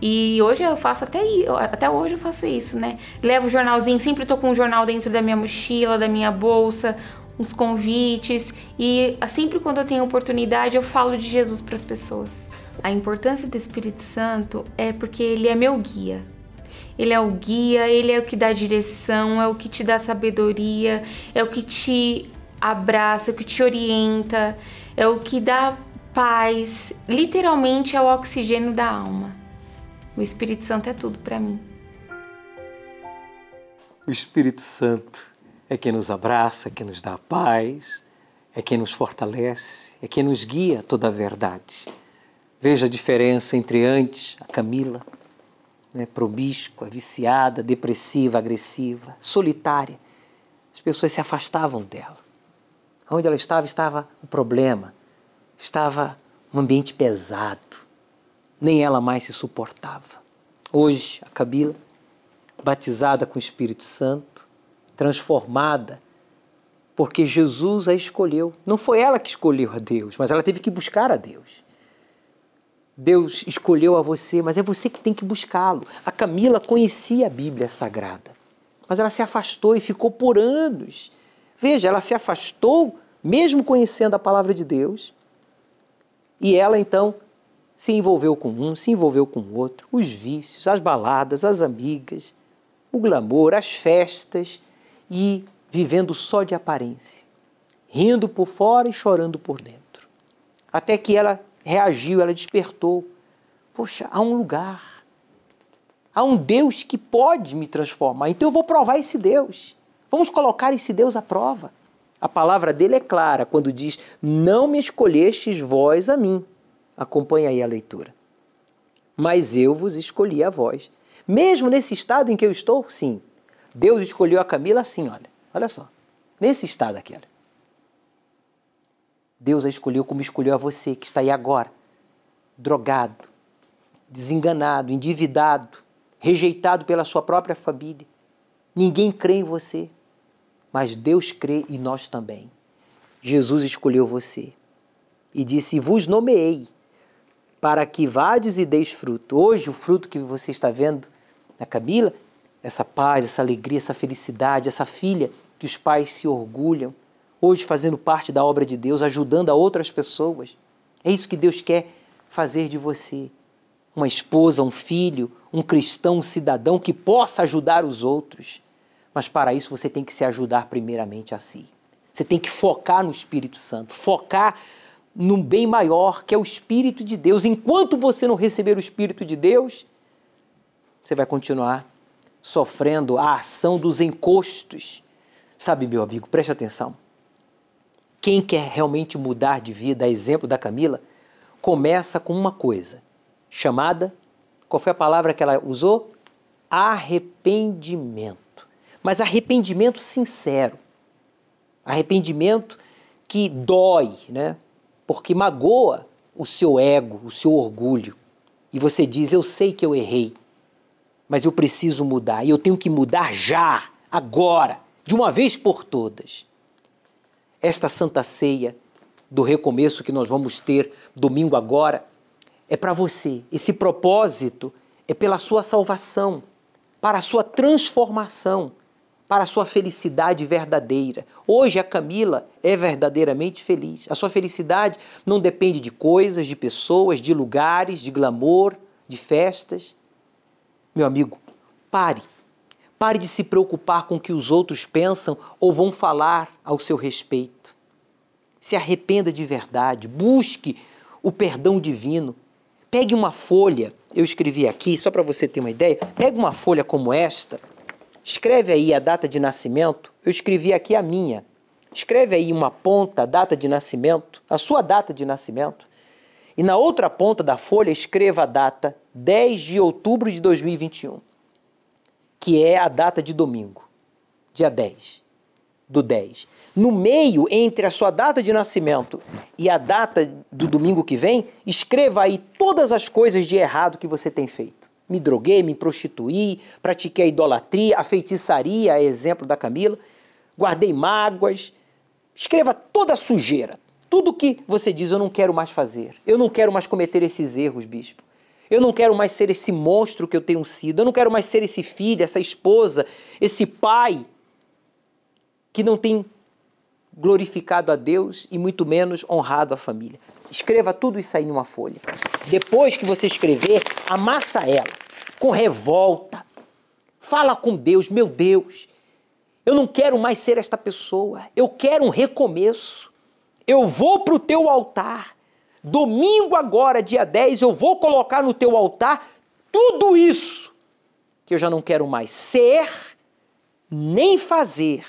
E hoje eu faço até até hoje eu faço isso, né? Levo o jornalzinho, sempre tô com um jornal dentro da minha mochila, da minha bolsa, uns convites e sempre quando eu tenho oportunidade eu falo de Jesus para as pessoas. A importância do Espírito Santo é porque ele é meu guia. Ele é o guia, ele é o que dá direção, é o que te dá sabedoria, é o que te abraça, é o que te orienta, é o que dá paz. Literalmente é o oxigênio da alma. O Espírito Santo é tudo para mim. O Espírito Santo é quem nos abraça, é quem nos dá a paz, é quem nos fortalece, é quem nos guia a toda a verdade. Veja a diferença entre antes, a Camila, né, promíscua, viciada, depressiva, agressiva, solitária. As pessoas se afastavam dela. Onde ela estava, estava o problema, estava um ambiente pesado. Nem ela mais se suportava. Hoje, a Camila, batizada com o Espírito Santo, transformada, porque Jesus a escolheu. Não foi ela que escolheu a Deus, mas ela teve que buscar a Deus. Deus escolheu a você, mas é você que tem que buscá-lo. A Camila conhecia a Bíblia Sagrada, mas ela se afastou e ficou por anos. Veja, ela se afastou, mesmo conhecendo a palavra de Deus, e ela então se envolveu com um, se envolveu com o outro, os vícios, as baladas, as amigas, o glamour, as festas, e vivendo só de aparência, rindo por fora e chorando por dentro. Até que ela reagiu, ela despertou. Poxa, há um lugar, há um Deus que pode me transformar, então eu vou provar esse Deus. Vamos colocar esse Deus à prova. A palavra dele é clara quando diz: Não me escolhestes vós a mim. Acompanhe aí a leitura. Mas eu vos escolhi a vós. Mesmo nesse estado em que eu estou, sim, Deus escolheu a Camila assim, olha. Olha só. Nesse estado aqui, olha. Deus a escolheu como escolheu a você, que está aí agora, drogado, desenganado, endividado, rejeitado pela sua própria família. Ninguém crê em você, mas Deus crê e nós também. Jesus escolheu você e disse: Vos nomeei para que vades e deis fruto. Hoje, o fruto que você está vendo na Camila essa paz, essa alegria, essa felicidade, essa filha que os pais se orgulham, hoje fazendo parte da obra de Deus, ajudando a outras pessoas. É isso que Deus quer fazer de você. Uma esposa, um filho, um cristão, um cidadão que possa ajudar os outros. Mas para isso você tem que se ajudar primeiramente a si. Você tem que focar no Espírito Santo, focar num bem maior, que é o Espírito de Deus. Enquanto você não receber o Espírito de Deus, você vai continuar sofrendo a ação dos encostos. Sabe, meu amigo, preste atenção. Quem quer realmente mudar de vida, a exemplo da Camila, começa com uma coisa chamada, qual foi a palavra que ela usou? Arrependimento. Mas arrependimento sincero. Arrependimento que dói, né? Porque magoa o seu ego, o seu orgulho. E você diz: Eu sei que eu errei, mas eu preciso mudar e eu tenho que mudar já, agora, de uma vez por todas. Esta Santa Ceia do recomeço que nós vamos ter domingo agora é para você. Esse propósito é pela sua salvação, para a sua transformação, para a sua felicidade verdadeira. Hoje a Camila é verdadeiramente feliz. A sua felicidade não depende de coisas, de pessoas, de lugares, de glamour, de festas. Meu amigo, pare. Pare de se preocupar com o que os outros pensam ou vão falar ao seu respeito. Se arrependa de verdade, busque o perdão divino. Pegue uma folha, eu escrevi aqui, só para você ter uma ideia. Pegue uma folha como esta, escreve aí a data de nascimento. Eu escrevi aqui a minha. Escreve aí uma ponta, a data de nascimento, a sua data de nascimento. E na outra ponta da folha, escreva a data 10 de outubro de 2021, que é a data de domingo, dia 10 do 10. No meio, entre a sua data de nascimento e a data do domingo que vem, escreva aí todas as coisas de errado que você tem feito. Me droguei, me prostituí, pratiquei a idolatria, a feitiçaria, a exemplo da Camila, guardei mágoas. Escreva toda a sujeira, tudo que você diz, eu não quero mais fazer. Eu não quero mais cometer esses erros, bispo. Eu não quero mais ser esse monstro que eu tenho sido. Eu não quero mais ser esse filho, essa esposa, esse pai que não tem glorificado a Deus e muito menos honrado a família. Escreva tudo isso aí numa folha. Depois que você escrever, amassa ela com revolta. Fala com Deus, meu Deus. Eu não quero mais ser esta pessoa. Eu quero um recomeço. Eu vou para o teu altar. Domingo agora, dia 10, eu vou colocar no teu altar tudo isso que eu já não quero mais ser nem fazer,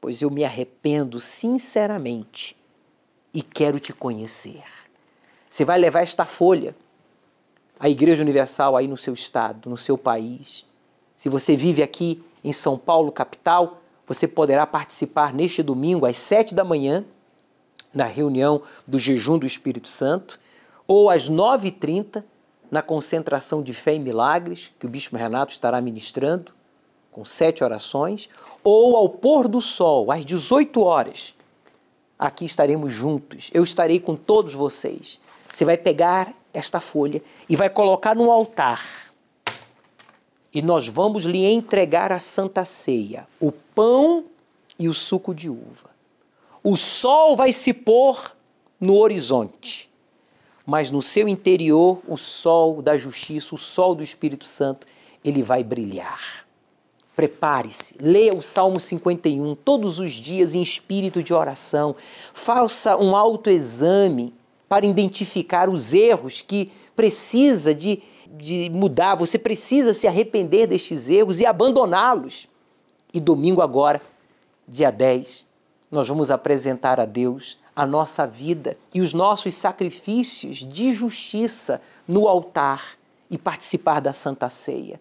pois eu me arrependo sinceramente e quero te conhecer. Você vai levar esta folha à Igreja Universal aí no seu estado, no seu país. Se você vive aqui em São Paulo, capital, você poderá participar neste domingo às sete da manhã na reunião do jejum do Espírito Santo, ou às 9h30, na concentração de fé e milagres, que o Bispo Renato estará ministrando, com sete orações, ou ao pôr do sol, às 18 horas. Aqui estaremos juntos, eu estarei com todos vocês. Você vai pegar esta folha e vai colocar no altar. E nós vamos lhe entregar a santa ceia, o pão e o suco de uva o sol vai se pôr no horizonte, mas no seu interior, o sol da justiça, o sol do Espírito Santo, ele vai brilhar. Prepare-se, leia o Salmo 51 todos os dias em espírito de oração. Faça um autoexame para identificar os erros que precisa de, de mudar. Você precisa se arrepender destes erros e abandoná-los. E domingo agora, dia 10, nós vamos apresentar a Deus a nossa vida e os nossos sacrifícios de justiça no altar e participar da Santa Ceia,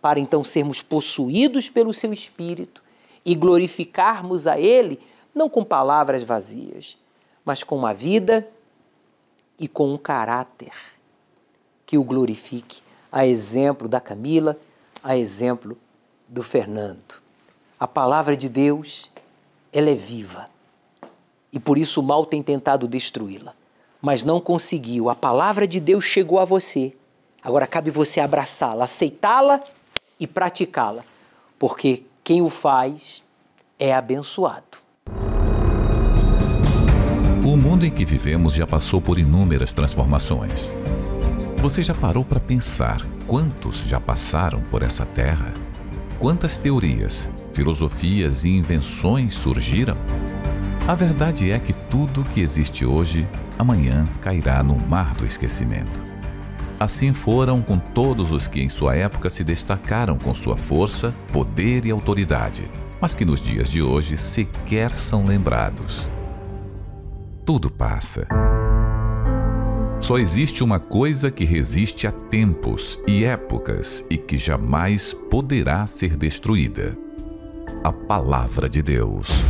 para então sermos possuídos pelo seu Espírito e glorificarmos a Ele não com palavras vazias, mas com uma vida e com um caráter que o glorifique, a exemplo da Camila, a exemplo do Fernando. A palavra de Deus ela é viva. E por isso o mal tem tentado destruí-la. Mas não conseguiu. A palavra de Deus chegou a você. Agora cabe você abraçá-la, aceitá-la e praticá-la. Porque quem o faz é abençoado. O mundo em que vivemos já passou por inúmeras transformações. Você já parou para pensar quantos já passaram por essa terra? Quantas teorias, filosofias e invenções surgiram? A verdade é que tudo que existe hoje, amanhã cairá no mar do esquecimento. Assim foram com todos os que em sua época se destacaram com sua força, poder e autoridade, mas que nos dias de hoje sequer são lembrados. Tudo passa. Só existe uma coisa que resiste a tempos e épocas e que jamais poderá ser destruída a palavra de Deus.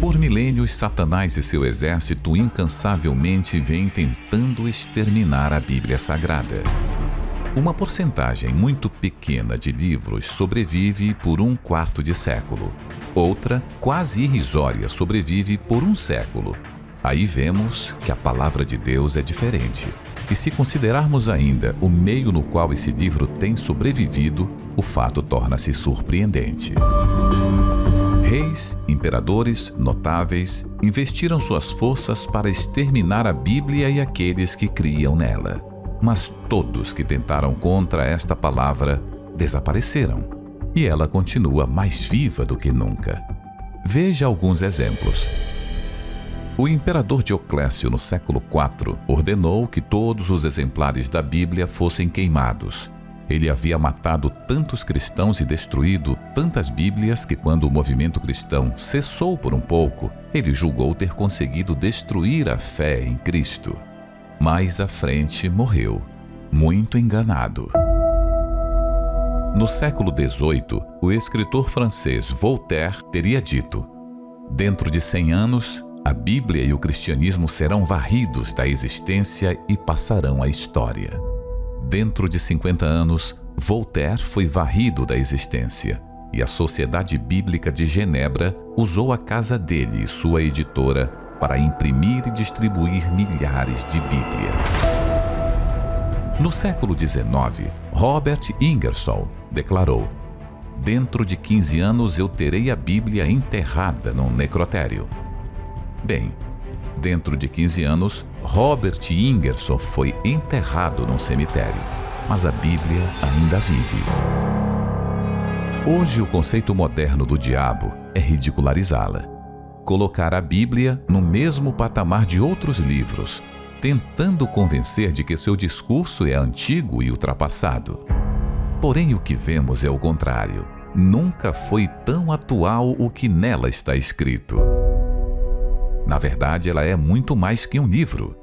Por milênios, Satanás e seu exército incansavelmente vêm tentando exterminar a Bíblia Sagrada. Uma porcentagem muito pequena de livros sobrevive por um quarto de século. Outra, quase irrisória, sobrevive por um século. Aí vemos que a palavra de Deus é diferente. E se considerarmos ainda o meio no qual esse livro tem sobrevivido, o fato torna-se surpreendente. Reis, imperadores, notáveis investiram suas forças para exterminar a Bíblia e aqueles que criam nela. Mas todos que tentaram contra esta palavra desapareceram. E ela continua mais viva do que nunca. Veja alguns exemplos. O imperador Dioclésio, no século IV, ordenou que todos os exemplares da Bíblia fossem queimados ele havia matado tantos cristãos e destruído tantas Bíblias que, quando o movimento cristão cessou por um pouco, ele julgou ter conseguido destruir a fé em Cristo. Mais à frente morreu, muito enganado. No século XVIII, o escritor francês Voltaire teria dito: Dentro de cem anos, a Bíblia e o cristianismo serão varridos da existência e passarão à história. Dentro de 50 anos, Voltaire foi varrido da existência e a Sociedade Bíblica de Genebra usou a casa dele e sua editora para imprimir e distribuir milhares de Bíblias. No século XIX, Robert Ingersoll declarou: Dentro de 15 anos eu terei a Bíblia enterrada num necrotério. Bem, dentro de 15 anos, Robert Ingersoll foi enterrado num cemitério, mas a Bíblia ainda vive. Hoje, o conceito moderno do diabo é ridicularizá-la. Colocar a Bíblia no mesmo patamar de outros livros, tentando convencer de que seu discurso é antigo e ultrapassado. Porém, o que vemos é o contrário. Nunca foi tão atual o que nela está escrito. Na verdade, ela é muito mais que um livro.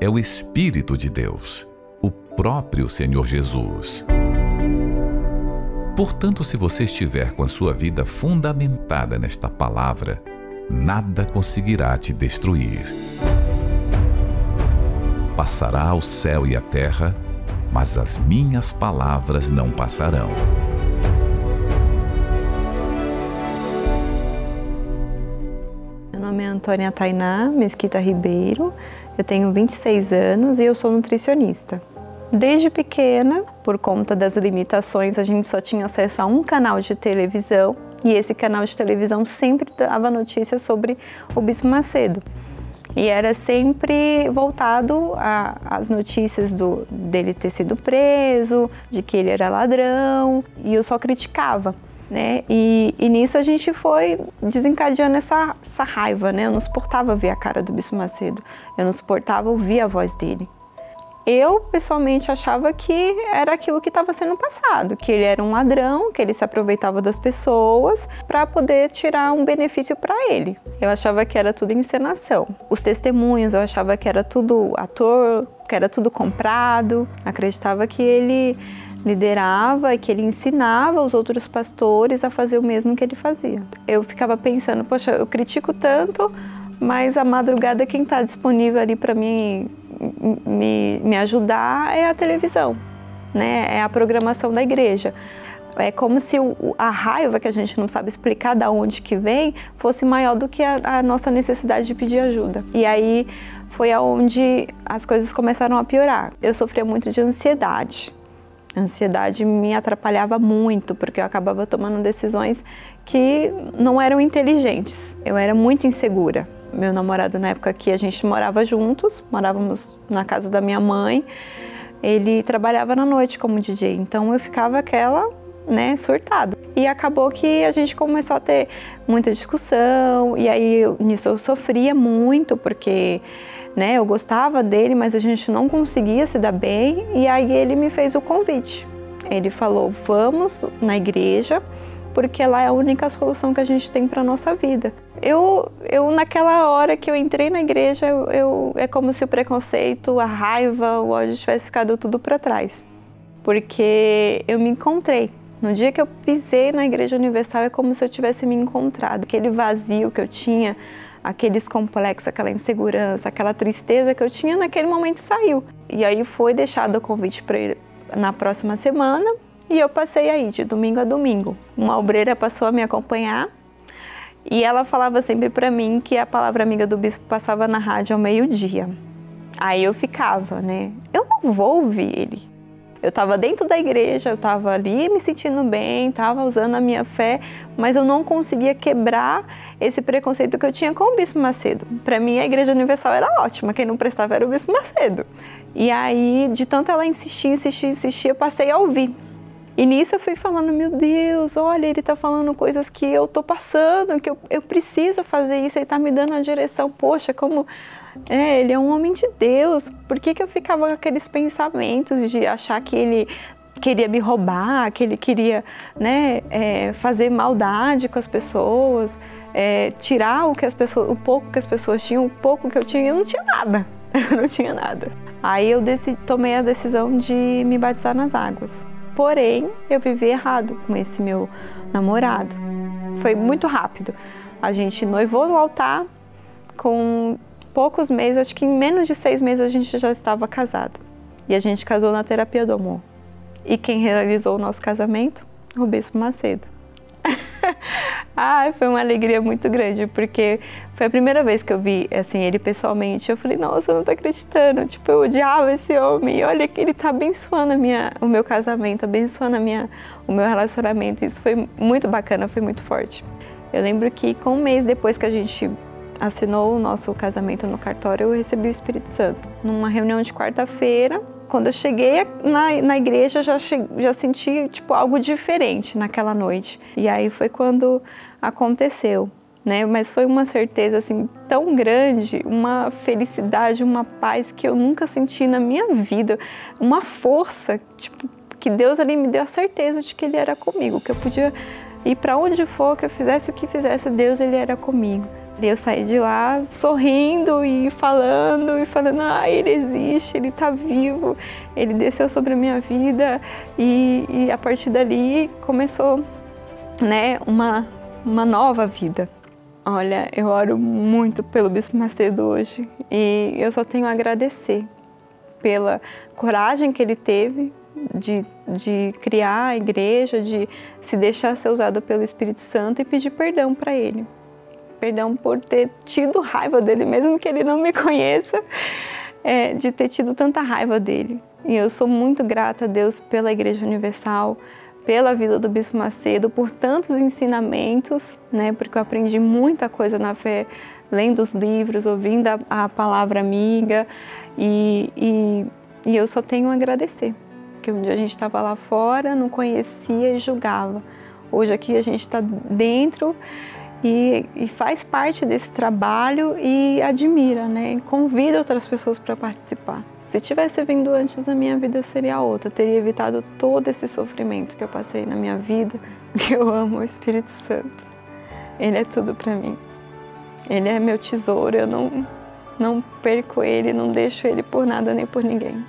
É o Espírito de Deus, o próprio Senhor Jesus. Portanto, se você estiver com a sua vida fundamentada nesta palavra, nada conseguirá te destruir. Passará o céu e a terra, mas as minhas palavras não passarão. Meu nome é Antônia Tainá Mesquita Ribeiro, eu tenho 26 anos e eu sou nutricionista. Desde pequena, por conta das limitações, a gente só tinha acesso a um canal de televisão e esse canal de televisão sempre dava notícias sobre o Bispo Macedo. E era sempre voltado às notícias do, dele ter sido preso, de que ele era ladrão, e eu só criticava. Né? E, e, nisso a gente foi desencadeando essa, essa raiva, né? Eu não suportava ver a cara do Bispo Macedo, eu não suportava ouvir a voz dele eu pessoalmente achava que era aquilo que estava sendo passado, que ele era um ladrão, que ele se aproveitava das pessoas para poder tirar um benefício para ele. Eu achava que era tudo encenação. Os testemunhos, eu achava que era tudo ator, que era tudo comprado. Acreditava que ele liderava e que ele ensinava os outros pastores a fazer o mesmo que ele fazia. Eu ficava pensando, poxa, eu critico tanto, mas a madrugada quem está disponível ali para mim me, me ajudar é a televisão, né? é a programação da igreja. É como se o, a raiva que a gente não sabe explicar da onde que vem fosse maior do que a, a nossa necessidade de pedir ajuda. E aí foi aonde as coisas começaram a piorar. Eu sofria muito de ansiedade. A ansiedade me atrapalhava muito, porque eu acabava tomando decisões que não eram inteligentes. Eu era muito insegura meu namorado na época que a gente morava juntos, morávamos na casa da minha mãe. Ele trabalhava na noite como DJ, então eu ficava aquela, né, surtada. E acabou que a gente começou a ter muita discussão, e aí nisso eu sofria muito, porque né, eu gostava dele, mas a gente não conseguia se dar bem, e aí ele me fez o convite. Ele falou: "Vamos na igreja" porque lá é a única solução que a gente tem para nossa vida. Eu, eu naquela hora que eu entrei na igreja, eu, eu, é como se o preconceito, a raiva, o ódio tivesse ficado tudo para trás, porque eu me encontrei. No dia que eu pisei na Igreja Universal é como se eu tivesse me encontrado. Aquele vazio que eu tinha, aqueles complexos, aquela insegurança, aquela tristeza que eu tinha naquele momento saiu. E aí foi deixado o convite para na próxima semana e eu passei aí de domingo a domingo. Uma obreira passou a me acompanhar e ela falava sempre para mim que a palavra amiga do bispo passava na rádio ao meio-dia. Aí eu ficava, né? Eu não vou ouvir ele. Eu estava dentro da igreja, eu estava ali me sentindo bem, estava usando a minha fé, mas eu não conseguia quebrar esse preconceito que eu tinha com o Bispo Macedo. Para mim, a Igreja Universal era ótima, quem não prestava era o Bispo Macedo. E aí, de tanto ela insistir, insistir, insistir, eu passei a ouvir. E nisso eu fui falando, meu Deus, olha, ele está falando coisas que eu estou passando, que eu, eu preciso fazer isso, ele está me dando a direção. Poxa, como é, ele é um homem de Deus. Por que, que eu ficava com aqueles pensamentos de achar que ele queria me roubar, que ele queria né, é, fazer maldade com as pessoas, é, tirar o que as pessoas, o pouco que as pessoas tinham, o pouco que eu tinha, eu não tinha nada. Eu não tinha nada. Aí eu decidi, tomei a decisão de me batizar nas águas. Porém, eu vivi errado com esse meu namorado. Foi muito rápido. A gente noivou no altar, com poucos meses, acho que em menos de seis meses a gente já estava casado. E a gente casou na terapia do amor. E quem realizou o nosso casamento? O Bispo Macedo. Ai, foi uma alegria muito grande, porque foi a primeira vez que eu vi assim ele pessoalmente. Eu falei, nossa, eu não tô acreditando. Tipo, eu odiava esse homem. Olha que ele tá abençoando a minha, o meu casamento, abençoando a minha, o meu relacionamento. Isso foi muito bacana, foi muito forte. Eu lembro que com um mês depois que a gente assinou o nosso casamento no cartório, eu recebi o Espírito Santo. Numa reunião de quarta-feira, quando eu cheguei na, na igreja, já, já senti tipo, algo diferente naquela noite. E aí foi quando aconteceu. Né? Mas foi uma certeza assim tão grande, uma felicidade, uma paz que eu nunca senti na minha vida, uma força, tipo, que Deus ali me deu a certeza de que ele era comigo, que eu podia ir para onde for, que eu fizesse o que fizesse, Deus ele era comigo. Eu saí de lá sorrindo e falando e falando, ah, ele existe, ele está vivo, ele desceu sobre a minha vida e, e a partir dali começou, né, uma, uma nova vida. Olha, eu oro muito pelo Bispo Macedo hoje e eu só tenho a agradecer pela coragem que ele teve de, de criar a igreja, de se deixar ser usado pelo Espírito Santo e pedir perdão para ele perdão por ter tido raiva dele, mesmo que ele não me conheça, é, de ter tido tanta raiva dele. E eu sou muito grata a Deus pela Igreja Universal, pela vida do Bispo Macedo, por tantos ensinamentos, né? Porque eu aprendi muita coisa na fé, lendo os livros, ouvindo a, a palavra amiga, e, e, e eu só tenho a agradecer. Porque um dia a gente estava lá fora, não conhecia e julgava. Hoje aqui a gente está dentro e, e, faz parte desse trabalho e admira, né? convida outras pessoas para participar. Se tivesse vindo antes, a minha vida seria outra. Teria evitado todo esse sofrimento que eu passei na minha vida, eu amo o Espírito Santo. Ele é tudo para mim. Ele é meu tesouro, eu não, não perco ele, não deixo ele por nada nem por ninguém.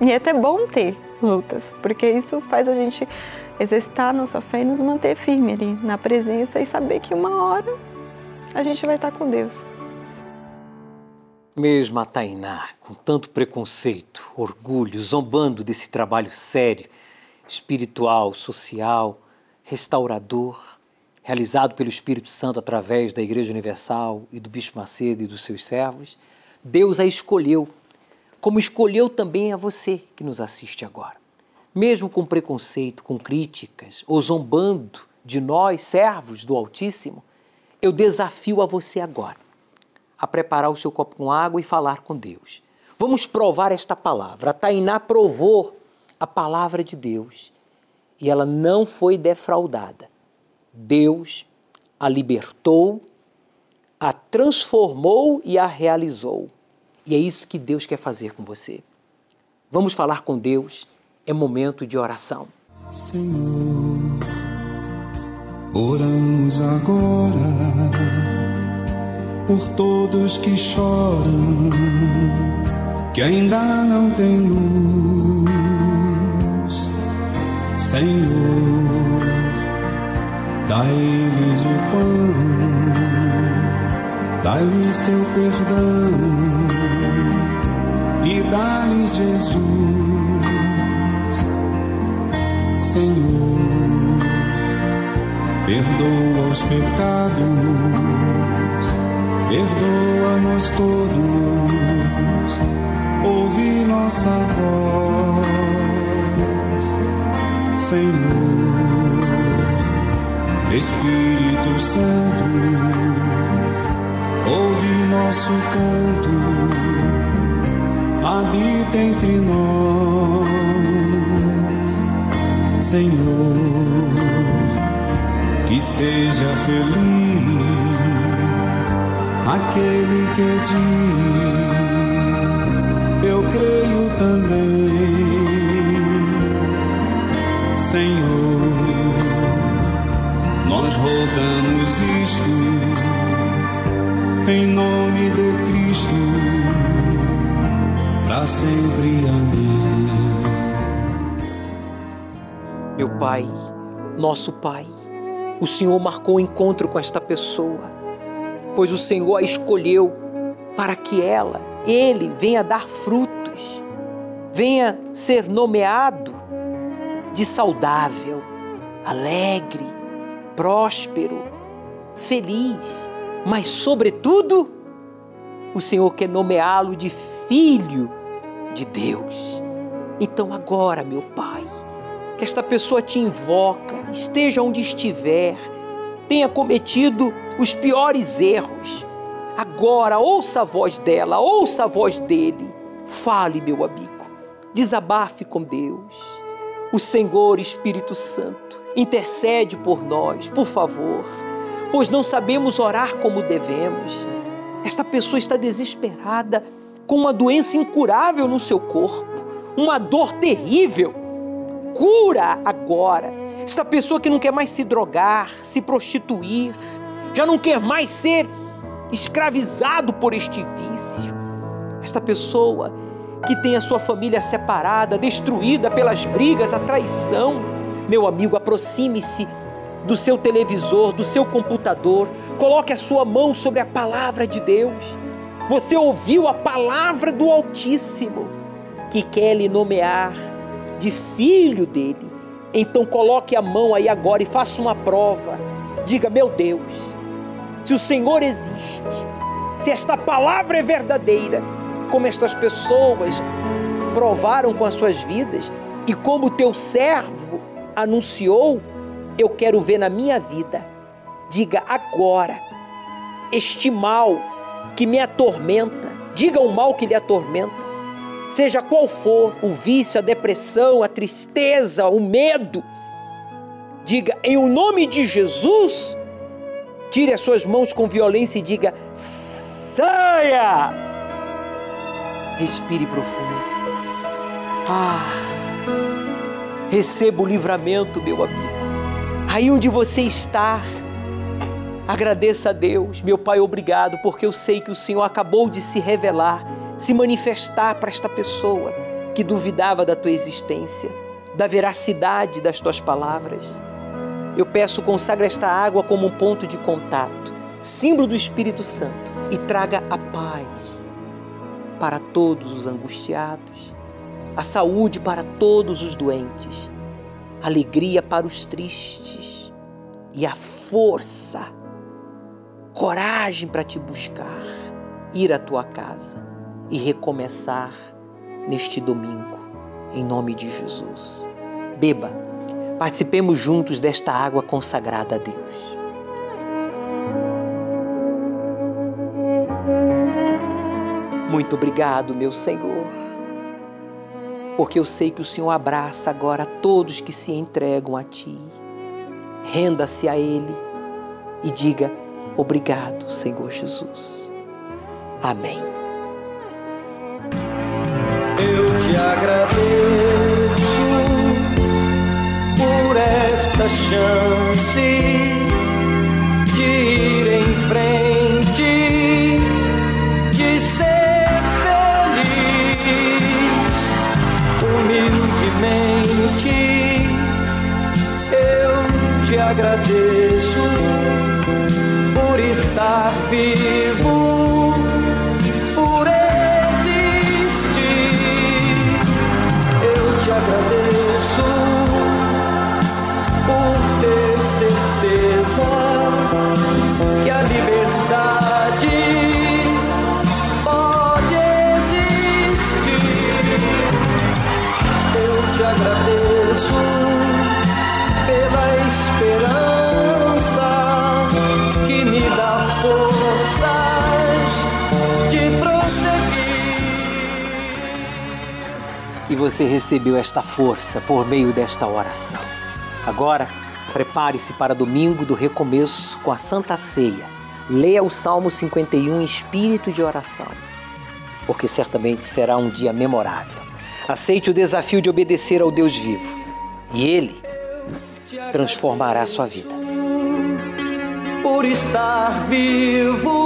E é até bom ter lutas, porque isso faz a gente exercitar a nossa fé e nos manter firme ali na presença e saber que uma hora a gente vai estar com Deus. Mesmo a Tainá, com tanto preconceito, orgulho, zombando desse trabalho sério, espiritual, social, restaurador, realizado pelo Espírito Santo através da Igreja Universal e do Bispo Macedo e dos seus servos, Deus a escolheu, como escolheu também a você que nos assiste agora mesmo com preconceito, com críticas ou zombando de nós, servos do Altíssimo, eu desafio a você agora a preparar o seu copo com água e falar com Deus. Vamos provar esta palavra. A Tainá provou a palavra de Deus e ela não foi defraudada. Deus a libertou, a transformou e a realizou. E é isso que Deus quer fazer com você. Vamos falar com Deus é momento de oração. Senhor, oramos agora por todos que choram, que ainda não têm luz. Senhor, dá-lhes o pão, dá-lhes teu perdão e dá-lhes Jesus. Senhor, perdoa os pecados, perdoa-nos todos, ouve nossa voz, Senhor, Espírito Santo, ouve nosso canto, habita entre nós. Senhor, que seja feliz aquele que diz: Eu creio também, Senhor. Nós rogamos isto em nome de Cristo, para sempre. Amém. Meu Pai, nosso Pai, o Senhor marcou o encontro com esta pessoa, pois o Senhor a escolheu para que ela, ele, venha dar frutos, venha ser nomeado de saudável, alegre, próspero, feliz, mas, sobretudo, o Senhor quer nomeá-lo de filho de Deus. Então, agora, meu Pai, que esta pessoa te invoca, esteja onde estiver, tenha cometido os piores erros. Agora, ouça a voz dela, ouça a voz dele. Fale, meu amigo, desabafe com Deus. O Senhor Espírito Santo intercede por nós, por favor, pois não sabemos orar como devemos. Esta pessoa está desesperada, com uma doença incurável no seu corpo, uma dor terrível. Cura agora. Esta pessoa que não quer mais se drogar, se prostituir, já não quer mais ser escravizado por este vício. Esta pessoa que tem a sua família separada, destruída pelas brigas, a traição. Meu amigo, aproxime-se do seu televisor, do seu computador, coloque a sua mão sobre a palavra de Deus. Você ouviu a palavra do Altíssimo que quer lhe nomear de filho dele. Então coloque a mão aí agora e faça uma prova. Diga: Meu Deus, se o Senhor existe, se esta palavra é verdadeira, como estas pessoas provaram com as suas vidas e como o teu servo anunciou, eu quero ver na minha vida. Diga agora, este mal que me atormenta, diga o mal que lhe atormenta, seja qual for o vício, a depressão, a tristeza, o medo, diga em o nome de Jesus, tire as suas mãos com violência e diga: saia! Respire profundo. Ah, receba o livramento, meu amigo. Aí onde você está, agradeça a Deus, meu Pai, obrigado, porque eu sei que o Senhor acabou de se revelar, se manifestar para esta pessoa que duvidava da tua existência, da veracidade das tuas palavras. Eu peço, consagra esta água como um ponto de contato, símbolo do Espírito Santo, e traga a paz para todos os angustiados, a saúde para todos os doentes alegria para os tristes e a força, coragem para te buscar, ir à tua casa e recomeçar neste domingo, em nome de Jesus. Beba, participemos juntos desta água consagrada a Deus. Muito obrigado, meu Senhor porque eu sei que o Senhor abraça agora todos que se entregam a Ti. Renda-se a Ele e diga: Obrigado, Senhor Jesus. Amém. Agradeço por esta chance você recebeu esta força por meio desta oração. Agora, prepare-se para domingo do recomeço com a Santa Ceia. Leia o Salmo 51 em espírito de oração, porque certamente será um dia memorável. Aceite o desafio de obedecer ao Deus vivo e Ele transformará a sua vida. Por estar vivo